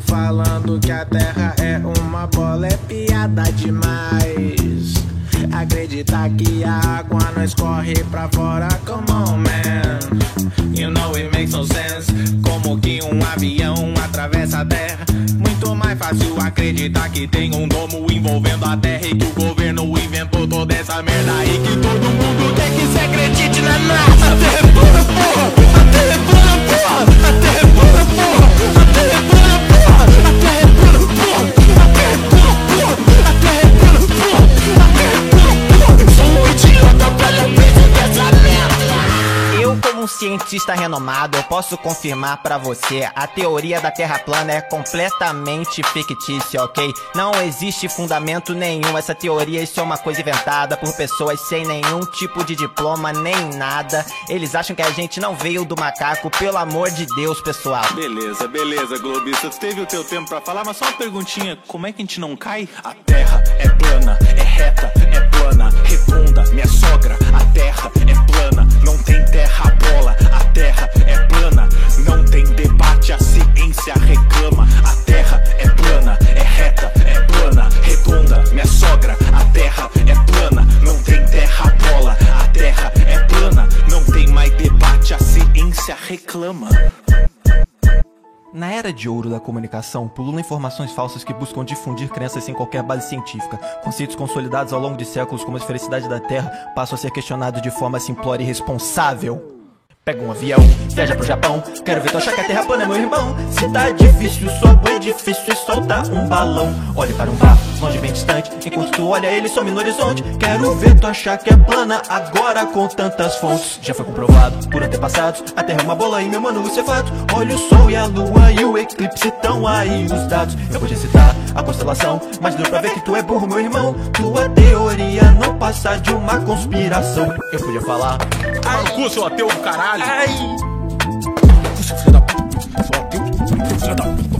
falando que a terra é uma bola é piada demais. Acreditar que a água não escorre pra fora, come on man. You know it makes no sense. Como que um avião atravessa a terra? Muito mais fácil acreditar que tem um domo envolvendo a terra e que o governo inventou toda essa merda e que todo mundo quer. Cientista renomado, eu posso confirmar pra você: a teoria da Terra plana é completamente fictícia, ok? Não existe fundamento nenhum. Essa teoria, isso é uma coisa inventada por pessoas sem nenhum tipo de diploma nem nada. Eles acham que a gente não veio do macaco, pelo amor de Deus, pessoal. Beleza, beleza, Globista. Teve o teu tempo pra falar, mas só uma perguntinha: como é que a gente não cai? A terra é plana, é reta, reclama. Na era de ouro da comunicação, pululam informações falsas que buscam difundir crenças sem qualquer base científica. Conceitos consolidados ao longo de séculos, como a esfericidade da Terra, passam a ser questionados de forma simplória e irresponsável. Pega um avião, viaja pro Japão. Quero ver tu achar que a terra plana, meu irmão. Se tá difícil, sobe o edifício e solta um balão. Olhe para um bar, longe bem distante. Enquanto tu olha ele, some no horizonte. Quero ver tu achar que é plana, agora com tantas fontes. Já foi comprovado por antepassados. A terra é uma bola e meu mano, isso é fato. Olha o sol e a lua e o eclipse estão aí os dados. Eu podia citar a constelação, mas deu pra ver que tu é burro, meu irmão. Tua teoria não passa de uma conspiração. Eu podia falar. Ai, cu, seu ateu do caralho! Ai! 知道。